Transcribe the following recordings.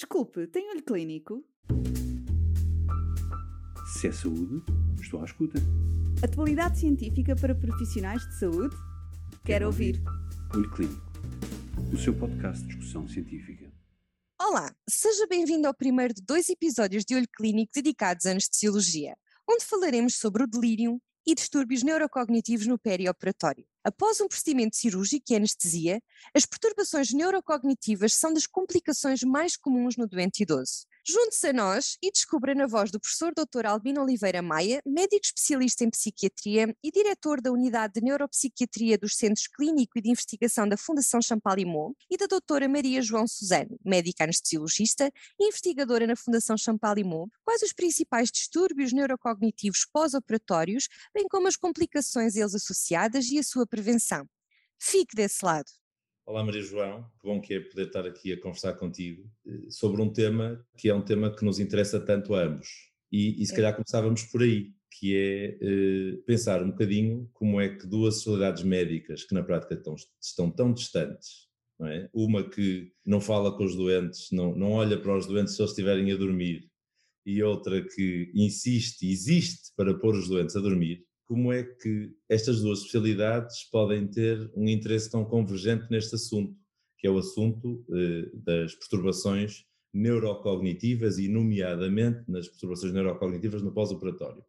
Desculpe, tem olho clínico? Se é saúde, estou à escuta. Atualidade científica para profissionais de saúde? Quero ouvir. Olho Clínico, o seu podcast de discussão científica. Olá, seja bem-vindo ao primeiro de dois episódios de Olho Clínico dedicados à anestesiologia, onde falaremos sobre o delírio e distúrbios neurocognitivos no perioperatório. Após um procedimento cirúrgico e anestesia, as perturbações neurocognitivas são das complicações mais comuns no doente idoso. Junte-se a nós e descubra na voz do professor Dr. Albino Oliveira Maia, médico especialista em psiquiatria e diretor da Unidade de Neuropsiquiatria dos Centros Clínico e de Investigação da Fundação Champalimau, e da doutora Maria João Suzano, médica anestesiologista e investigadora na Fundação Champalimau, quais os principais distúrbios neurocognitivos pós-operatórios, bem como as complicações eles associadas e a sua prevenção. Fique desse lado. Olá Maria João, que bom que é poder estar aqui a conversar contigo eh, sobre um tema que é um tema que nos interessa tanto a ambos. E, e se é. calhar começávamos por aí, que é eh, pensar um bocadinho como é que duas sociedades médicas que na prática estão, estão tão distantes, não é? uma que não fala com os doentes, não, não olha para os doentes se eles estiverem a dormir, e outra que insiste, existe para pôr os doentes a dormir, como é que estas duas especialidades podem ter um interesse tão convergente neste assunto, que é o assunto eh, das perturbações neurocognitivas e, nomeadamente, nas perturbações neurocognitivas no pós-operatório.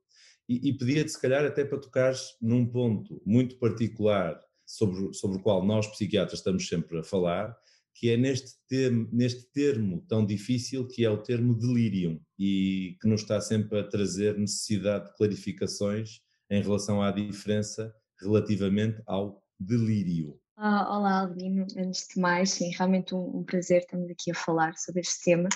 E, e pedia-te, se calhar, até para tocares num ponto muito particular sobre, sobre o qual nós, psiquiatras, estamos sempre a falar, que é neste termo, neste termo tão difícil que é o termo delirium e que nos está sempre a trazer necessidade de clarificações em relação à diferença relativamente ao delírio. Ah, olá, Albino. Antes de mais, sim, realmente um, um, prazer estamos aqui a falar sobre este tema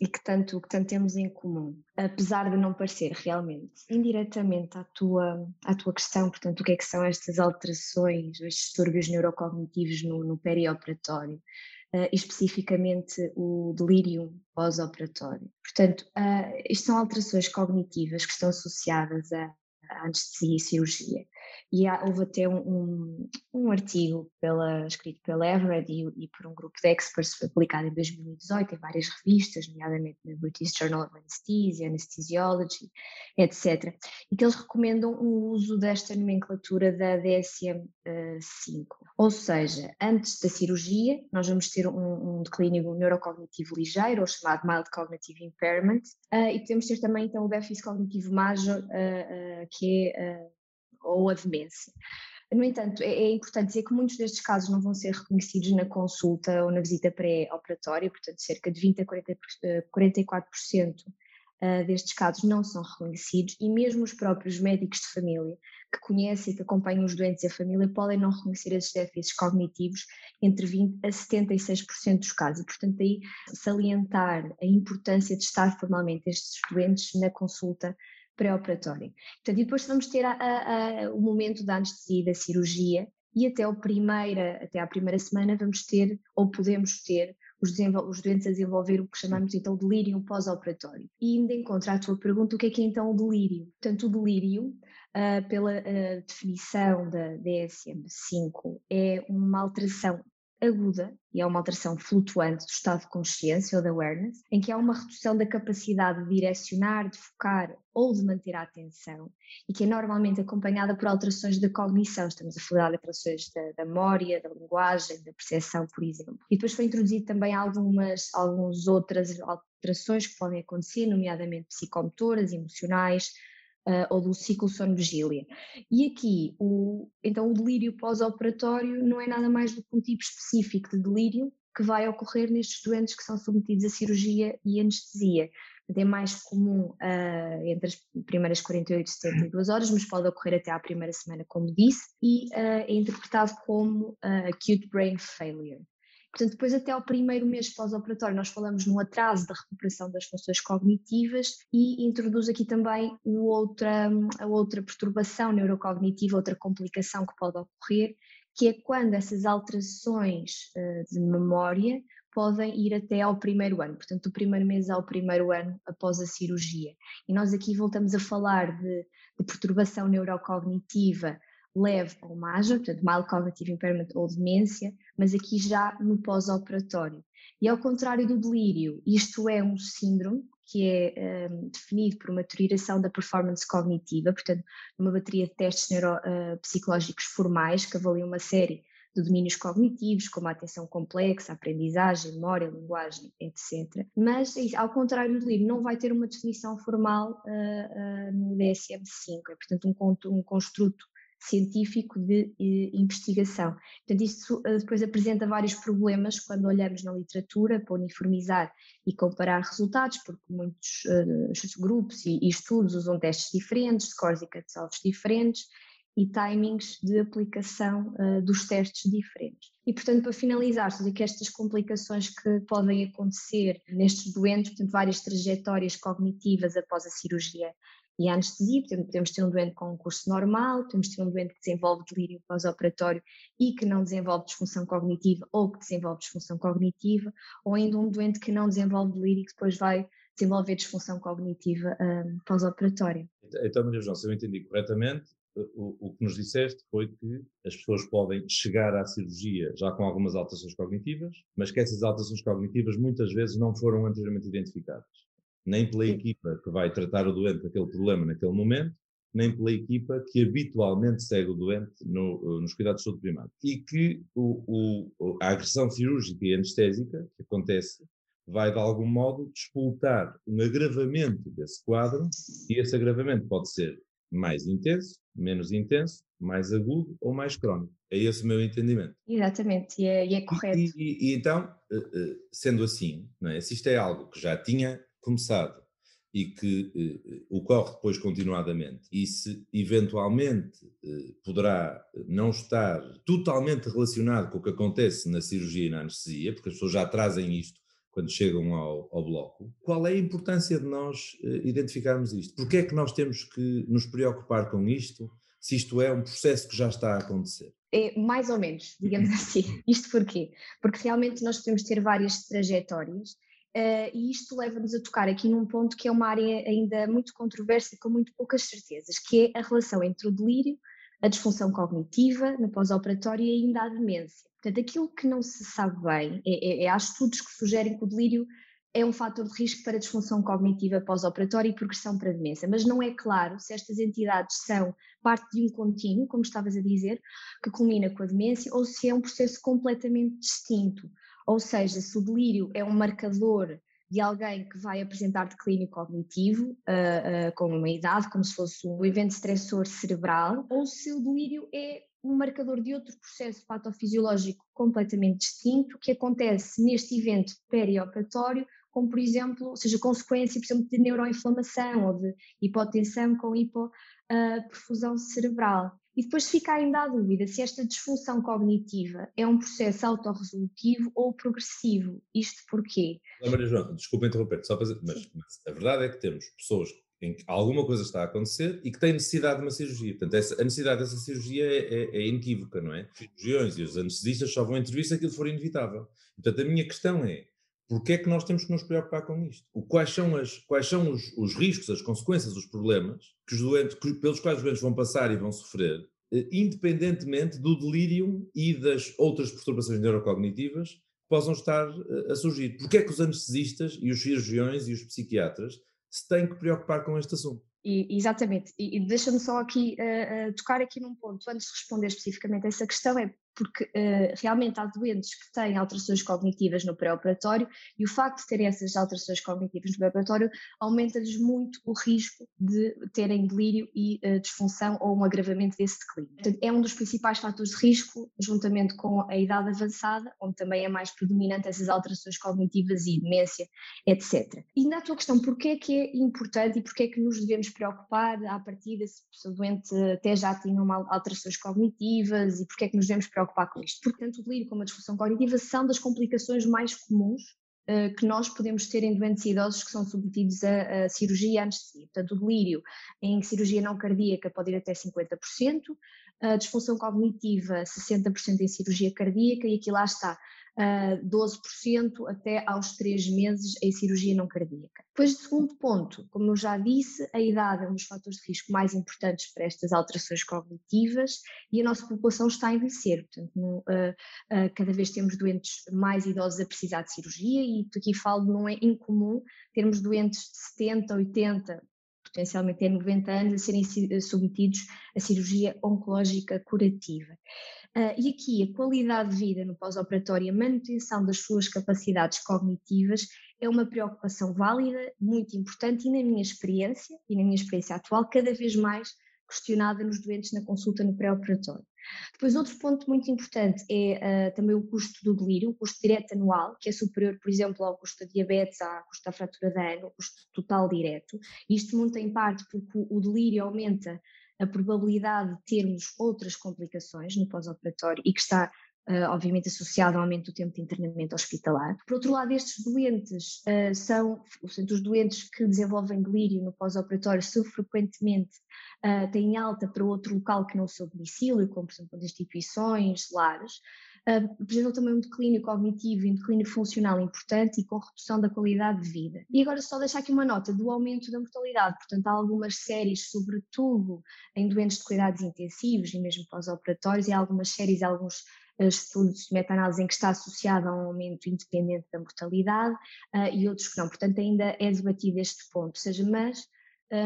e que tanto, que tanto temos em comum, apesar de não parecer realmente indiretamente à tua, à tua questão, portanto, o que é que são estas alterações, estes distúrbios neurocognitivos no, no perioperatório, uh, especificamente o delírio pós-operatório. Portanto, uh, isto são alterações cognitivas que estão associadas a anestesia e cirurgia. E há, houve até um, um, um, artigo pela, escrito pela Everett e, e, por um grupo de experts publicado em 2018 em várias revistas, nomeadamente na British Journal of Anesthesia, Anesthesiology, etc. E que eles recomendam o uso desta nomenclatura da DSM-5. Ou seja, antes da cirurgia, nós vamos ter um, um declínio neurocognitivo ligeiro, ou chamado mild cognitive impairment, uh, e podemos ter também então o déficit cognitivo major, uh, uh, que é ou a demência. No entanto, é, é, importante dizer que muitos destes casos não vão ser reconhecidos na consulta ou na visita pré-operatória, portanto, cerca de 20 a 40, 44% eh, destes casos não são reconhecidos e mesmo os próprios médicos de família que conhecem e que acompanham os doentes e a família podem não reconhecer esses déficits cognitivos entre 20 a 76% dos casos. E, portanto, aí salientar a importância de estar formalmente estes doentes na consulta pré-operatório. Portanto, e depois vamos ter a, a, a, o momento da anestesia da cirurgia e até, o primeira, até à primeira semana vamos ter, ou podemos ter, os, os doentes a desenvolver o que chamamos então de delírio pós-operatório. E ainda encontra a tua pergunta, o que é que é então o delírio? Portanto, o delírio, uh, pela uh, definição da DSM-5, é uma alteração aguda e é uma alteração flutuante do estado de consciência ou de awareness, em que há uma redução da capacidade de direcionar, de focar ou de manter a atenção e que é normalmente acompanhada por alterações da cognição. Estamos a falar de alterações da, da memória, da linguagem, da percepção, por exemplo. E depois foi introduzido também algumas, algumas outras alterações que podem acontecer, nomeadamente psicomotoras, emocionais, uh, ou do ciclo sono-vigília. E aqui, o, então, o delírio pós-operatório não é nada mais do que um tipo específico de delírio que vai ocorrer nestes doentes que são submetidos a cirurgia e anestesia. É mais comum uh, entre as primeiras 48 e 72 horas, mas pode ocorrer até à primeira semana, como disse, e uh, é interpretado como uh, acute brain failure. Portanto, depois até ao primeiro mês pós-operatório nós falamos no atraso da recuperação das funções cognitivas e introduz aqui também outra, a outra perturbação neurocognitiva, outra complicação que pode ocorrer, que é quando essas alterações uh, de memória podem ir até ao primeiro ano, portanto, do primeiro mês ao primeiro ano após a cirurgia. E nós aqui voltamos a falar de, de perturbação neurocognitiva leve ou major, portanto, mild cognitive impairment ou demência, mas aqui já no pós-operatório. E ao contrário do delírio, isto é um síndrome que é um, definido por uma deterioração da performance cognitiva, portanto, uma bateria de testes neuropsicológicos uh, formais que avaliam uma série de domínios cognitivos, como a atenção complexa, a aprendizagem, memória, linguagem, etc. Mas, ao contrário do delírio, não vai ter uma definição formal uh, uh, no DSM-5, é portanto um, um construto científico de eh, investigação. Portanto, isso eh, depois apresenta vários problemas quando olhamos na literatura para uniformizar e comparar resultados, porque muitos uh, grupos e, e, estudos usam testes diferentes, scores e cutoffs diferentes e timings de aplicação uh, dos testes diferentes. E, portanto, para finalizar, sobre que estas complicações que podem acontecer nestes doentes, portanto, várias trajetórias cognitivas após a cirurgia e a anestesia, podemos ter um doente com um curso normal, podemos ter um doente que desenvolve delírio pós-operatório e que não desenvolve disfunção cognitiva ou que desenvolve disfunção cognitiva, ou ainda um doente que não desenvolve delírio e que depois vai desenvolver disfunção cognitiva um, pós-operatória. Então, Maria João, se eu entendi corretamente, o, o, que nos disseste foi que as pessoas podem chegar à cirurgia já com algumas alterações cognitivas, mas que essas alterações cognitivas muitas vezes não foram anteriormente identificadas nem pela equipa que vai tratar o doente daquele problema naquele momento, nem pela equipa que habitualmente segue o doente no, eh, nos cuidados de saúde primária. E que o, o, a agressão cirúrgica e anestésica que acontece vai de algum modo despoltar um agravamento desse quadro, e esse agravamento pode ser mais intenso, menos intenso, mais agudo ou mais crónico. É esse o meu entendimento. Exatamente, e é, e é correto. E, e, e, então, eh, eh, sendo assim, é? se isto é algo que já tinha começado e que eh, ocorre depois continuadamente, e se eventualmente eh, poderá não estar totalmente relacionado com o que acontece na cirurgia e na anestesia, porque as pessoas já trazem isto quando chegam ao, ao bloco, qual é a importância de nós eh, identificarmos isto? Porquê é que nós temos que nos preocupar com isto, se isto é um processo que já está a acontecer? É, mais ou menos, digamos assim. Isto porquê? Porque realmente nós podemos ter várias trajetórias Uh, e isto leva-nos a tocar aqui num ponto que é uma área ainda muito controversa e com muito poucas certezas, que é a relação entre o delírio, a disfunção cognitiva no pós-operatório e ainda a demência. Portanto, aquilo que não se sabe bem, é, é, é, há estudos que sugerem que o delírio é um fator de risco para disfunção cognitiva pós-operatória e progressão para a demência, mas não é claro se estas entidades são parte de um contínuo, como estavas a dizer, que culmina com a demência, ou se é um processo completamente distinto. Ou seja, se o delírio é um marcador de alguém que vai apresentar declínio cognitivo uh, uh, com uma idade, como se fosse um evento estressor cerebral, ou se o delírio é um marcador de outro processo patofisiológico completamente distinto que acontece neste evento perioperatório, como por exemplo, seja consequência, por exemplo, de neuroinflamação ou de hipotensão com hipoperfusão uh, cerebral. E depois fica ainda a dúvida se esta disfunção cognitiva é um processo autorresolutivo ou progressivo. Isto porquê? Maria João, desculpa interromper, só para dizer, mas, mas, a verdade é que temos pessoas em que alguma coisa está a acontecer e que têm necessidade de uma cirurgia. Portanto, essa, a necessidade dessa cirurgia é, é, é inequívoca, não é? Os cirurgiões e os anestesistas só vão intervir se aquilo for inevitável. Portanto, a minha questão é, Porquê é que nós temos que nos preocupar com isto? O, quais são, as, quais são os, os riscos, as consequências, os problemas que os doentes, que, pelos quais os doentes vão passar e vão sofrer, eh, independentemente do delírio e das outras perturbações neurocognitivas que possam estar eh, a surgir? Porquê é que os anestesistas e os cirurgiões e os psiquiatras se têm que preocupar com este assunto? E, exatamente, e, e deixa-me só aqui uh, uh, tocar aqui num ponto, antes de responder especificamente a essa questão, é porque uh, realmente há doentes que têm alterações cognitivas no pré-operatório e o facto de terem essas alterações cognitivas no pré-operatório aumenta-lhes muito o risco de terem delírio e uh, disfunção ou um agravamento desse declínio. Portanto, é um dos principais fatores de risco, juntamente com a idade avançada, onde também é mais predominante essas alterações cognitivas e demência, etc. E na tua questão, porquê é que é importante e porquê é que nos devemos preocupar à partida se o doente até já tinha uma alterações cognitivas e porquê é que nos devemos preocupar preocupar com isto. Portanto, o delírio como a disfunção cognitiva são das complicações mais comuns uh, que nós podemos ter em doentes idosos que são submetidos a, a cirurgia e anestesia. Portanto, o delírio em cirurgia não cardíaca pode ir até 50%, a disfunção cognitiva 60% em cirurgia cardíaca e aqui lá está. Uh, 12% até aos 3 meses em cirurgia não cardíaca. Depois, de segundo ponto, como eu já disse, a idade é um dos fatores de risco mais importantes para estas alterações cognitivas e a nossa população está a envelhecer, portanto, uh, uh, cada vez temos doentes mais idosos a precisar de cirurgia e aqui falo, não é incomum termos doentes de 70, 80, potencialmente até 90 anos, a serem submetidos a cirurgia oncológica curativa. Uh, e aqui a qualidade de vida no pós-operatório e a manutenção das suas capacidades cognitivas é uma preocupação válida, muito importante e na minha experiência, e na minha experiência atual, cada vez mais questionada nos doentes na consulta no pré-operatório. Depois, outro ponto muito importante é uh, também o custo do delírio, o custo direto anual, que é superior, por exemplo, ao custo da diabetes, ao custo da fratura da ano, o custo total direto. Isto muito em parte porque o delírio aumenta a probabilidade de termos outras complicações no pós-operatório e que está Uh, obviamente associado ao aumento do tempo de internamento hospitalar. Por outro lado, estes doentes uh, são, portanto, os doentes que desenvolvem delírio no pós-operatório são frequentemente uh, têm alta para outro local que não o seu domicílio, como por exemplo instituições, lares, apresentam também um declínio cognitivo e um declínio funcional importante e com redução da qualidade de vida. E agora só deixar aqui uma nota do aumento da mortalidade, portanto há algumas séries, sobretudo em doentes de cuidados intensivos e mesmo pós-operatórios, e há algumas séries, alguns ah, estudos de meta-análise em que está associado a um aumento independente da mortalidade uh, e outros que não. Portanto, ainda é debatido este ponto, seja, mas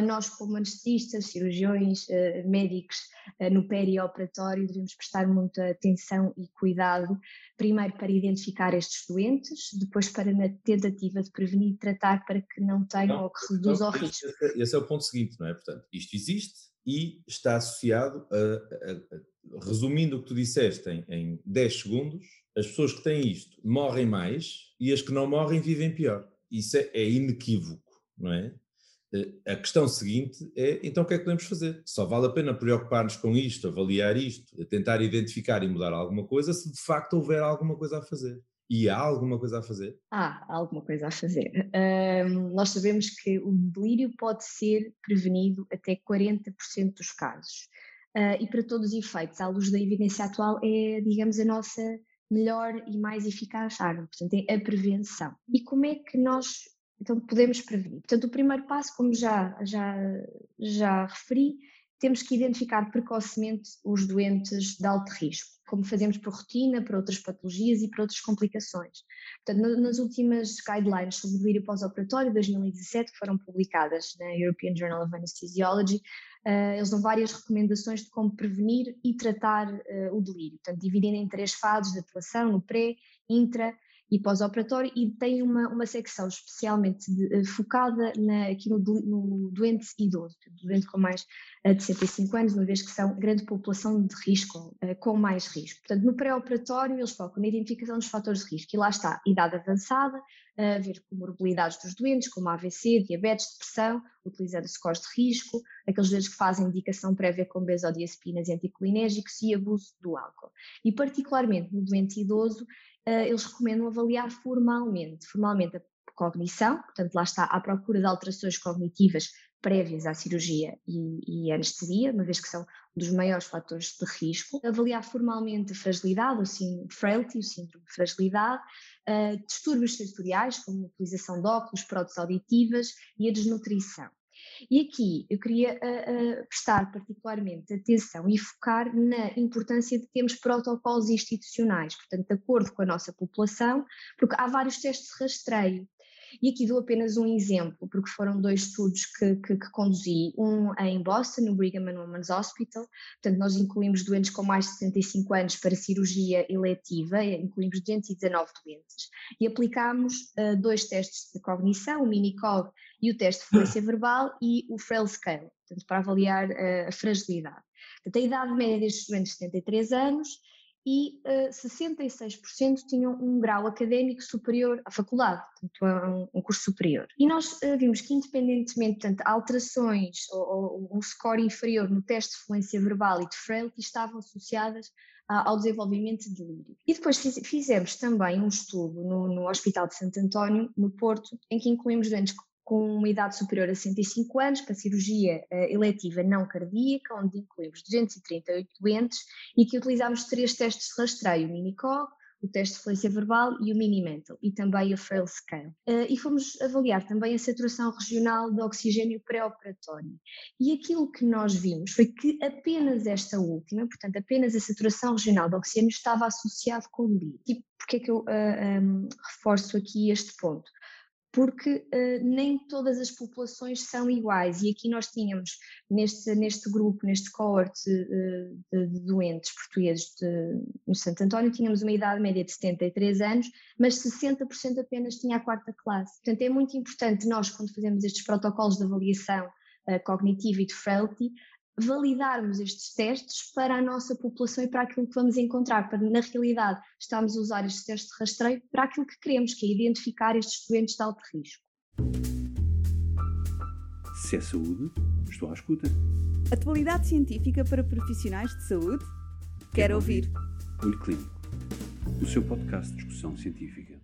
nós como anestesistas, cirurgiões, eh, médicos eh, no perioperatório devemos prestar muita atenção e cuidado, primeiro para identificar estes doentes, depois para na tentativa de prevenir e tratar para que não tenham não, ou que reduzam o risco. Esse, esse é o ponto seguinte, não é? Portanto, isto existe e está associado a, a, a resumindo o que tu disseste em, em 10 segundos, as pessoas que têm isto morrem mais e as que não morrem vivem pior. Isso é, é inequívoco, não é? A questão seguinte é, então o que é que podemos fazer? Só vale a pena preocupar-nos com isto, avaliar isto, tentar identificar e mudar alguma coisa se de facto houver alguma coisa a fazer. E há alguma coisa a fazer? Há alguma coisa a fazer. Um, nós sabemos que o delírio pode ser prevenido até 40% dos casos. Uh, e para todos os efeitos, à luz da evidência atual, é, digamos, a nossa melhor e mais eficaz arma, portanto, é a prevenção. E como é que nós então podemos prevenir. Portanto, o primeiro passo, como já, já, já referi, temos que identificar precocemente os doentes de alto risco, como fazemos por rotina, para outras patologias e para outras complicações. Portanto, nas últimas guidelines sobre delírio pós-operatório de 2017, que foram publicadas na European Journal of Anesthesiology, uh, eles dão várias recomendações de como prevenir e tratar uh, o delírio, portanto, dividindo em três fases de atuação, no pré, intra e pós-operatório e tem uma, uma secção especialmente de, uh, focada na, aqui no, no, doente idoso, doente com mais uh, de 65 anos, uma vez que são grande população de risco, uh, com mais risco. Portanto, no pré-operatório eles focam na identificação dos fatores de risco e lá está, idade avançada, a ver comorbilidades dos doentes, como AVC, diabetes, depressão, utilizando scores de risco, aqueles doentes que fazem indicação prévia com benzodiazepinas e anticolinérgicos e abuso do álcool. E particularmente no doente idoso, uh, eles recomendam avaliar formalmente, formalmente a cognição, portanto lá está à procura de alterações cognitivas prévias à cirurgia e, e anestesia, uma vez que são um dos maiores fatores de risco, avaliar formalmente a fragilidade, o sim, frailty, o síndrome de fragilidade, uh, distúrbios sensoriais, como a utilização de óculos, próteses auditivas e a desnutrição. E aqui eu queria uh, uh, prestar particularmente atenção e focar na importância de termos protocolos institucionais, portanto, de acordo com a nossa população, porque há vários testes de rastreio. E aqui dou apenas um exemplo, porque foram dois estudos que, que, que, conduzi, um em Boston, no Brigham and Women's Hospital, portanto nós incluímos doentes com mais de 65 anos para cirurgia eletiva, incluímos 219 doentes, e aplicámos uh, dois testes de cognição, o Minicog e o teste de fluência verbal e o Frail Scale, portanto para avaliar uh, a fragilidade. Portanto, a idade média destes doentes 73 anos, e uh, eh, 66% tinham um grau académico superior à faculdade, portanto, a um, um curso superior. E nós uh, vimos que, independentemente, portanto, alterações ou, ou, um score inferior no teste de fluência verbal e de frailty estavam associadas ao desenvolvimento de delírio. E depois fiz, fizemos também um estudo no, no Hospital de Santo António, no Porto, em que incluímos doentes com uma idade superior a 65 anos para cirurgia uh, eletiva não cardíaca, onde incluímos 238 doentes e que utilizámos três testes de rastreio, o Minicog, o teste de fluência verbal e o Mini-Mental, e também a Frail Scale. Uh, e fomos avaliar também a saturação regional de oxigênio pré-operatório. E aquilo que nós vimos foi que apenas esta última, portanto, apenas a saturação regional de oxigênio estava associado com o delírio. E porquê é que eu uh, ah, um, reforço aqui este ponto? Porque uh, nem todas as populações são iguais e aqui nós tínhamos neste, neste grupo, neste cohorte uh, de, de, doentes portugueses de, no Santo António, tínhamos uma idade média de 73 anos, mas 60% apenas tinha a quarta classe. Portanto, é muito importante nós, quando fazemos estes protocolos de avaliação uh, cognitiva e de frailty, validarmos estes testes para a nossa população e para aquilo que vamos encontrar, para na realidade estamos a usar estes testes de rastreio para aquilo que queremos, que é identificar estes doentes de alto risco. Se é saúde, estou à escuta. Atualidade científica para profissionais de saúde? Quero, Quero ouvir. ouvir. Olho Clínico, o seu podcast de discussão científica.